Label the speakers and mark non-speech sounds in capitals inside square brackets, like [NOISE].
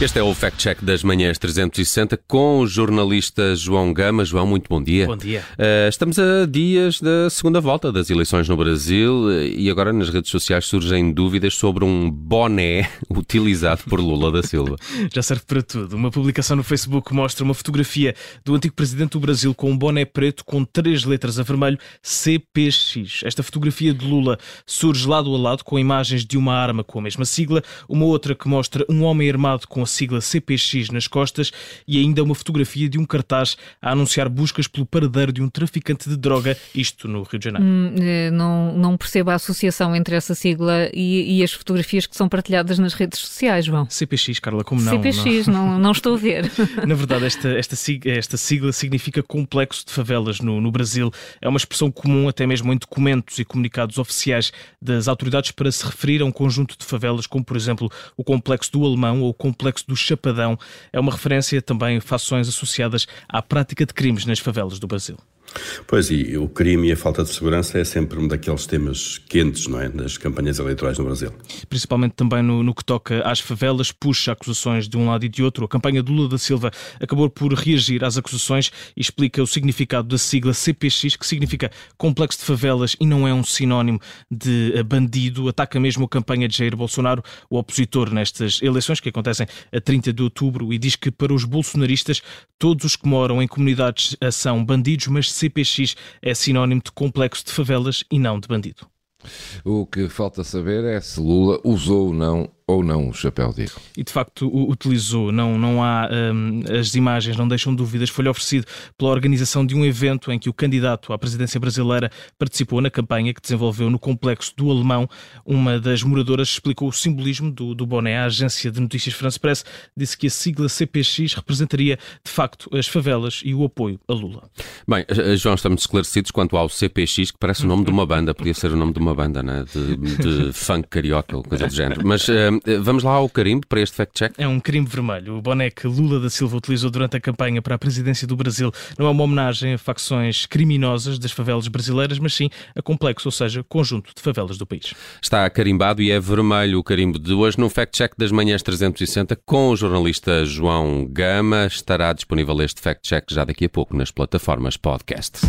Speaker 1: Este é o Fact Check das Manhãs 360 com o jornalista João Gama. João, muito bom dia.
Speaker 2: Bom dia.
Speaker 1: Uh, estamos a dias da segunda volta das eleições no Brasil e agora nas redes sociais surgem dúvidas sobre um boné [LAUGHS] utilizado por Lula da Silva. [LAUGHS]
Speaker 2: Já serve para tudo. Uma publicação no Facebook mostra uma fotografia do antigo presidente do Brasil com um boné preto com três letras a vermelho CPX. Esta fotografia de Lula surge lado a lado com imagens de uma arma com a mesma sigla, uma outra que mostra um homem armado com a sigla CPX nas costas e ainda uma fotografia de um cartaz a anunciar buscas pelo paradeiro de um traficante de droga, isto no Rio de Janeiro.
Speaker 3: Hum, eh, não, não percebo a associação entre essa sigla e, e, as fotografias que são partilhadas nas redes sociais, João.
Speaker 2: CPX, Carla, como não?
Speaker 3: CPX, não, não, não estou a ver. [LAUGHS]
Speaker 2: Na verdade, esta, esta, esta sigla significa complexo de favelas no, no Brasil. É uma expressão comum até mesmo em documentos e comunicados oficiais das autoridades para se referir a um conjunto de favelas, como por exemplo o complexo do Alemão ou o complexo do Chapadão. É uma referência também a fações associadas à prática de crimes nas favelas do Brasil.
Speaker 4: Pois, e o crime e a falta de segurança é sempre um daqueles temas quentes, não é? Das campanhas eleitorais no Brasil.
Speaker 2: Principalmente também no, no, que toca às favelas, puxa acusações de um lado e de outro. A campanha de Lula da Silva acabou por reagir às acusações e explica o significado da sigla CPX, que significa Complexo de Favelas e não é um sinónimo de eh, bandido. Ataca mesmo a campanha de Jair Bolsonaro, o opositor nestas eleições que acontecem a 30 de outubro, e diz que para os bolsonaristas todos os que moram em comunidades são bandidos, mas CPX é sinónimo de complexo de favelas e não de bandido.
Speaker 5: O que falta saber é se Lula usou ou não ou não o chapéu digo.
Speaker 2: E de facto o utilizou, não, não há um, as imagens não deixam dúvidas. Foi-lhe oferecido pela organização de um evento em que o candidato à presidência brasileira participou na campanha que desenvolveu no complexo do Alemão. Uma das moradoras explicou o simbolismo do, do boné. A agência de notícias France Press disse que a sigla CPX representaria de facto as favelas e o apoio a Lula.
Speaker 1: Bem, João, estamos esclarecidos quanto ao CPX, que parece o nome de uma banda, podia ser o nome de uma banda, né? de, de funk carioca ou coisa do género. Mas uh, eh, vamos lá ao carimbo para este fact-check?
Speaker 2: É um carimbo vermelho. O boné que Lula da Silva utilizou durante a campanha para a presidência do Brasil não é uma homenagem a facções criminosas das favelas brasileiras, mas sim a complexo, ou seja, conjunto de favelas do país.
Speaker 1: Está carimbado e é vermelho o carimbo de hoje no fact-check das manhãs 360 com o jornalista João Gama. Estará disponível este fact-check já daqui a pouco nas plataformas podcast.